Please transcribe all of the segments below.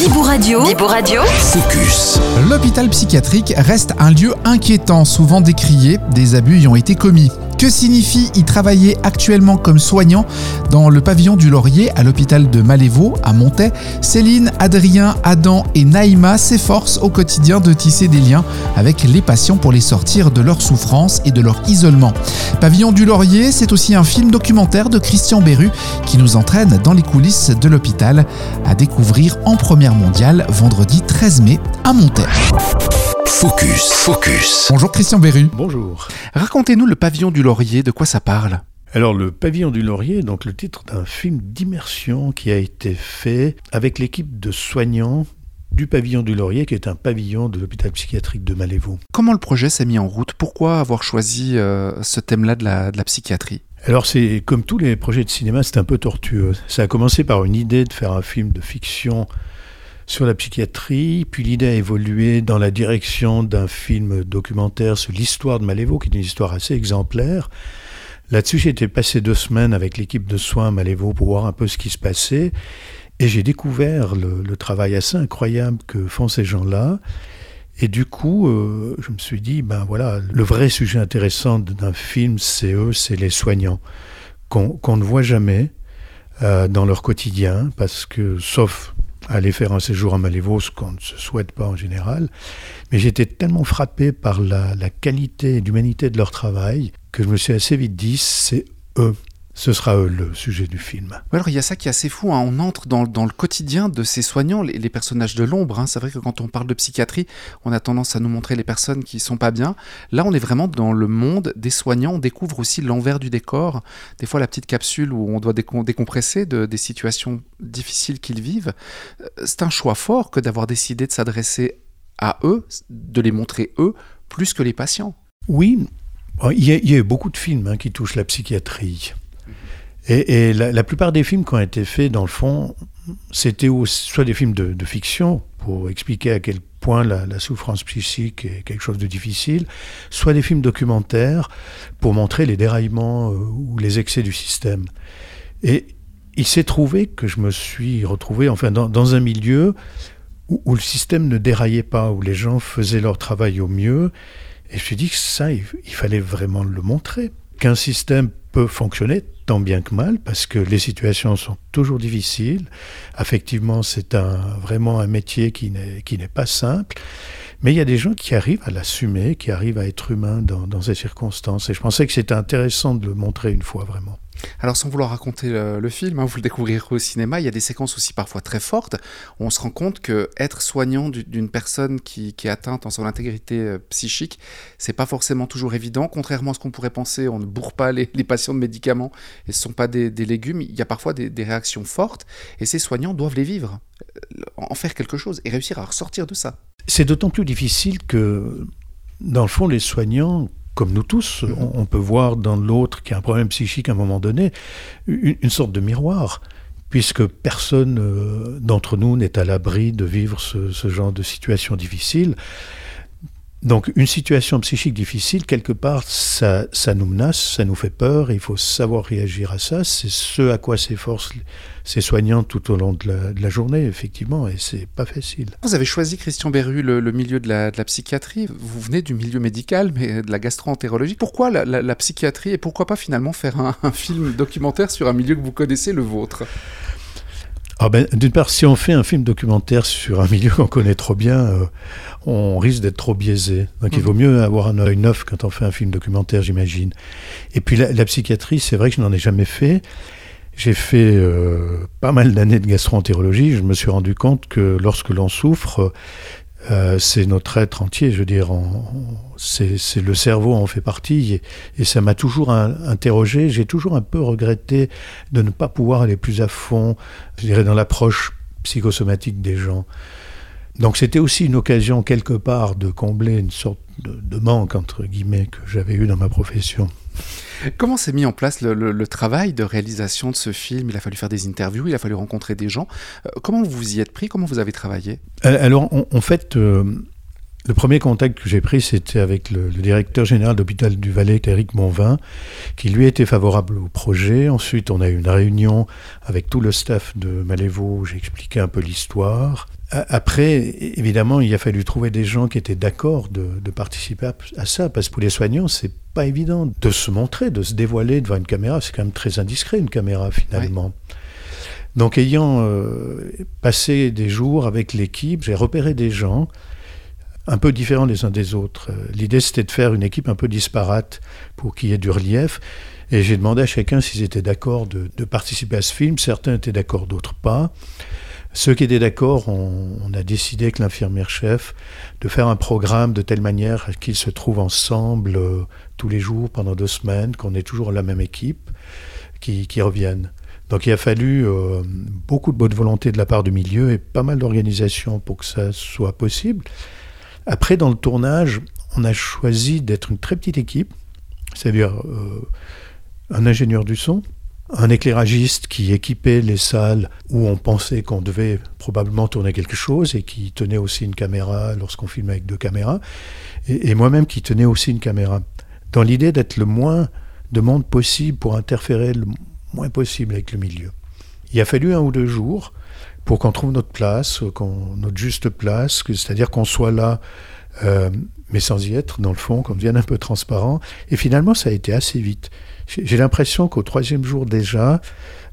Bibou Radio. Bibou Radio. Focus. L'hôpital psychiatrique reste un lieu inquiétant, souvent décrié. Des abus y ont été commis. Que signifie y travailler actuellement comme soignant dans le pavillon du Laurier à l'hôpital de Malévo à Montaix? Céline, Adrien, Adam et Naïma s'efforcent au quotidien de tisser des liens avec les patients pour les sortir de leur souffrance et de leur isolement. Pavillon du Laurier, c'est aussi un film documentaire de Christian Berru qui nous entraîne dans les coulisses de l'hôpital à découvrir en première mondiale vendredi 13 mai à Montaix. Focus. Focus. Bonjour Christian Berru. Bonjour. Racontez-nous le pavillon du Laurier, de quoi ça parle? Alors, le Pavillon du Laurier, donc le titre d'un film d'immersion qui a été fait avec l'équipe de soignants du Pavillon du Laurier, qui est un pavillon de l'hôpital psychiatrique de Malévo. Comment le projet s'est mis en route? Pourquoi avoir choisi euh, ce thème-là de la, de la psychiatrie? Alors, c'est comme tous les projets de cinéma, c'est un peu tortueux. Ça a commencé par une idée de faire un film de fiction sur la psychiatrie, puis l'idée a évolué dans la direction d'un film documentaire sur l'histoire de Malévo, qui est une histoire assez exemplaire. Là-dessus, été passé deux semaines avec l'équipe de soins Malévo pour voir un peu ce qui se passait. Et j'ai découvert le, travail assez incroyable que font ces gens-là. Et du coup, euh, je me suis dit, ben voilà, le vrai sujet intéressant d'un film, c'est eux, c'est les soignants, qu'on qu ne voit jamais euh, dans leur quotidien, parce que, sauf aller faire un séjour à Malévo, ce qu'on ne se souhaite pas en général. Mais j'étais tellement frappé par la qualité et l'humanité de leur travail que je me suis assez vite dit, c'est eux ce sera eux le sujet du film. Alors il y a ça qui est assez fou, hein. on entre dans, dans, le quotidien de ces soignants, les, les personnages de l'ombre. Hein. C'est vrai que quand on parle de psychiatrie, on a tendance à nous montrer les personnes qui sont pas bien. Là, on est vraiment dans le monde des soignants. On découvre aussi l'envers du décor. Des fois, la petite capsule où on doit décompresser de, des situations difficiles qu'ils vivent. Euh, C'est un choix fort que d'avoir décidé de s'adresser à eux, de les montrer eux, plus que les patients. Oui, il y a, il y a beaucoup de films hein, qui touchent la psychiatrie. Et, la, plupart des films qui ont été faits, dans le fond, c'était soit des films de, fiction, pour expliquer à quel point la, souffrance psychique est quelque chose de difficile, soit des films documentaires, pour montrer les déraillements euh, ou les excès du système. Et il s'est trouvé que je me suis retrouvé enfin, dans, un milieu où, le système ne déraillait pas, où les gens faisaient leur travail au mieux. Et je me suis dit que ça, il fallait vraiment le montrer. Qu'un système peut fonctionner tant bien que mal parce que les situations sont toujours difficiles. Effectivement, c'est vraiment un métier qui n'est, qui n'est pas simple. Mais il y a des gens qui arrivent à l'assumer, qui arrivent à être humains dans, dans ces circonstances. Et je pensais que c'était intéressant de le montrer une fois vraiment. Alors sans vouloir raconter le, film, hein, vous le découvrirez au cinéma, il y a des séquences aussi parfois très fortes on se rend compte que être soignant d'une personne qui, est atteinte en son intégrité euh, psychique, c'est pas forcément toujours évident. Contrairement à ce qu'on pourrait penser, on ne bourre pas les, patients de médicaments et ce sont pas des, des légumes. Il y a parfois des, des, réactions fortes et ces soignants doivent les vivre, euh, en faire quelque chose et réussir à ressortir de ça. C'est d'autant plus difficile que, dans le fond, les soignants comme nous tous, on, on peut voir dans l'autre qui a un problème psychique à un moment donné, une, une sorte de miroir, puisque personne euh, d'entre nous n'est à l'abri de vivre ce, ce, genre de situation difficile. Donc une situation psychique difficile, quelque part, ça, nous menace, ça nous fait peur, il faut savoir réagir à ça. C'est ce à quoi s'efforcent ces soignants tout au long de la, journée, effectivement, et c'est pas facile. Vous avez choisi, Christian Berru, le, milieu de la, psychiatrie. Vous venez du milieu médical, mais de la gastro-entérologie. Pourquoi la, psychiatrie, et pourquoi pas finalement faire un film documentaire sur un milieu que vous connaissez, le vôtre? Ah ben, D'une part, si on fait un film documentaire sur un milieu qu'on connaît trop bien, euh, on risque d'être trop biaisé. Donc mmh. il vaut mieux avoir un œil neuf quand on fait un film documentaire, j'imagine. Et puis la, la psychiatrie, c'est vrai que je n'en ai jamais fait. J'ai fait euh, pas mal d'années de gastro-entérologie. Je me suis rendu compte que lorsque l'on souffre, euh, c'est notre être entier, je veux dire, c'est le cerveau en fait partie, et, ça m'a toujours interrogé, j'ai toujours un peu regretté de ne pas pouvoir aller plus à fond, je dirais, dans l'approche psychosomatique des gens. Donc c'était aussi une occasion quelque part de combler une sorte de, de manque, entre guillemets, que j'avais eu dans ma profession. Comment s'est mis en place le, le, le, travail de réalisation de ce film? Il a fallu faire des interviews, il a fallu rencontrer des gens. Euh, comment vous y êtes pris? Comment vous avez travaillé? Alors, en, en fait, euh, le premier contact que j'ai pris, c'était avec le, le, directeur général de l'hôpital du Valais, Éric Monvin, qui lui était favorable au projet. Ensuite, on a eu une réunion avec tout le staff de Malévo où j'ai expliqué un peu l'histoire. Après, évidemment, il a fallu trouver des gens qui étaient d'accord de, participer à, ça, parce que pour les soignants, c'est pas évident de se montrer, de se dévoiler devant une caméra. C'est quand même très indiscret une caméra finalement. Donc, ayant euh, passé des jours avec l'équipe, j'ai repéré des gens un peu différents les uns des autres. Euh, l'idée, c'était de faire une équipe un peu disparate pour qu'il y ait du relief. Et j'ai demandé à chacun s'ils étaient d'accord de, participer à ce film. Certains étaient d'accord, d'autres pas. Ceux qui étaient d'accord, on, a décidé avec l'infirmière-chef de faire un programme de telle manière qu'ils se trouvent ensemble euh, tous les jours pendant deux semaines, qu'on ait toujours la même équipe, qui, reviennent. Donc il a fallu euh, beaucoup de bonne volonté de la part du milieu et pas mal d'organisation pour que ça soit possible. Après, dans le tournage, on a choisi d'être une très petite équipe, c'est-à-dire euh, un ingénieur du son, un éclairagiste qui équipait les salles où on pensait qu'on devait probablement tourner quelque chose et qui tenait aussi une caméra lorsqu'on filmait avec deux caméras, et, moi-même qui tenais aussi une caméra, dans l'idée d'être le moins de monde possible pour interférer le moins possible avec le milieu. Il a fallu un ou deux jours pour qu'on trouve notre place, notre juste place, c'est-à-dire qu'on soit là, euh, mais sans y être, dans le fond, qu'on devienne un peu transparent. Et finalement, ça a été assez vite. J'ai l'impression qu'au troisième jour déjà,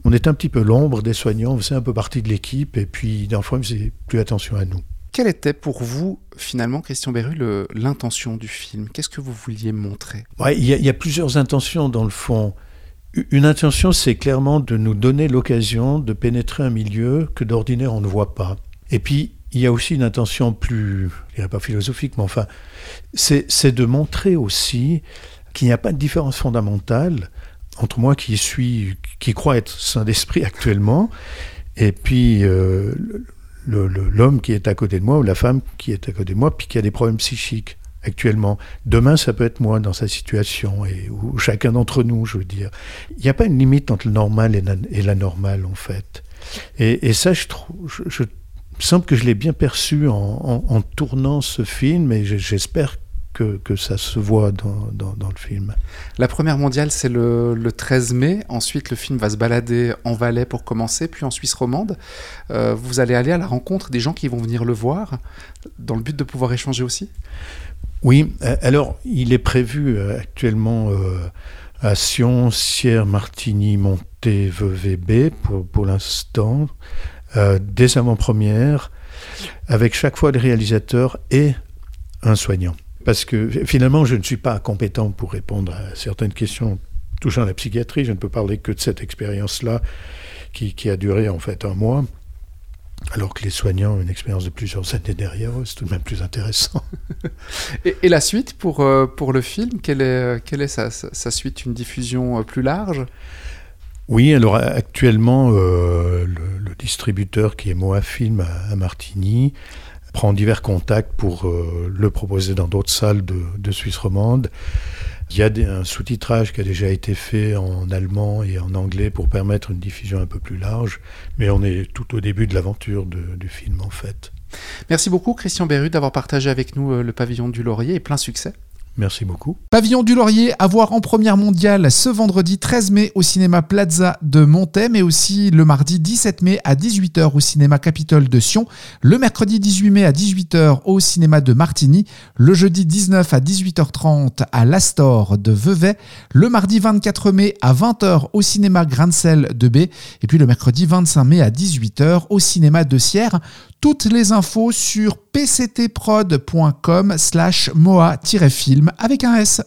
on était un petit peu l'ombre des soignants, on faisait un peu partie de l'équipe, et puis dans le fond, on faisait plus attention à nous. Quelle était pour vous, finalement, Christian Berru, l'intention du film? Qu'est-ce que vous vouliez montrer? Il y, a plusieurs intentions dans le fond. Une intention, c'est clairement de nous donner l'occasion de pénétrer un milieu que d'ordinaire on ne voit pas. Et puis, il y a aussi une intention plus, je dirais pas philosophique, mais enfin, c'est de montrer aussi qu'il n'y a pas de différence fondamentale entre moi qui suis, qui crois être saint d'esprit actuellement, et puis euh, l'homme qui est à côté de moi ou la femme qui est à côté de moi, puis qui a des problèmes psychiques actuellement. Demain, ça peut être moi dans sa situation, et, ou chacun d'entre nous, je veux dire. Il n'y a pas une limite entre le normal et la, et la normale, en fait. Et, ça, je, trouve, semble que je l'ai bien perçu en, en, tournant ce film, et j'espère que, que, ça se voit dans, dans, dans, le film. La première mondiale, c'est le, le, 13 mai. Ensuite, le film va se balader en Valais pour commencer, puis en Suisse romande. Euh, vous allez aller à la rencontre des gens qui vont venir le voir, dans le but de pouvoir échanger aussi? Oui, euh, alors il est prévu euh, actuellement euh, à Sion, Sierre, Martigny, Monté, Vevey, pour, pour l'instant, des avant-premières, avec chaque fois des réalisateurs et un soignant. Parce que finalement, je ne suis pas compétent pour répondre à certaines questions touchant la psychiatrie. Je ne peux parler que de cette expérience-là qui, qui, a duré en fait un mois. Alors que les soignants ont une expérience de plusieurs années derrière c'est tout de même plus intéressant. et, la suite pour, euh, pour le film, quelle est, quelle est sa, sa, suite? Une diffusion euh, plus large? Oui, alors actuellement, euh, le, distributeur qui est Moa Film à, Martigny prend divers contacts pour le proposer dans d'autres salles de, de Suisse romande. Il y a un sous-titrage qui a déjà été fait en allemand et en anglais pour permettre une diffusion un peu plus large, mais on est tout au début de l'aventure du film en fait. Merci beaucoup Christian Berru d'avoir partagé avec nous euh, le pavillon du Laurier et plein succès. Merci beaucoup. Pavillon du Laurier à voir en première mondiale ce vendredi 13 mai au cinéma Plaza de Montet, mais aussi le mardi 17 mai à 18h au cinéma Capitole de Sion, le mercredi 18 mai à 18h au cinéma de Martigny, le jeudi 19 à 18h30 à l'Astor de Vevey, le mardi 24 mai à 20h au cinéma Grancel de B, et puis le mercredi 25 mai à 18h au cinéma de Sierre. Toutes les infos sur pctprod.com slash moa-film avec un S.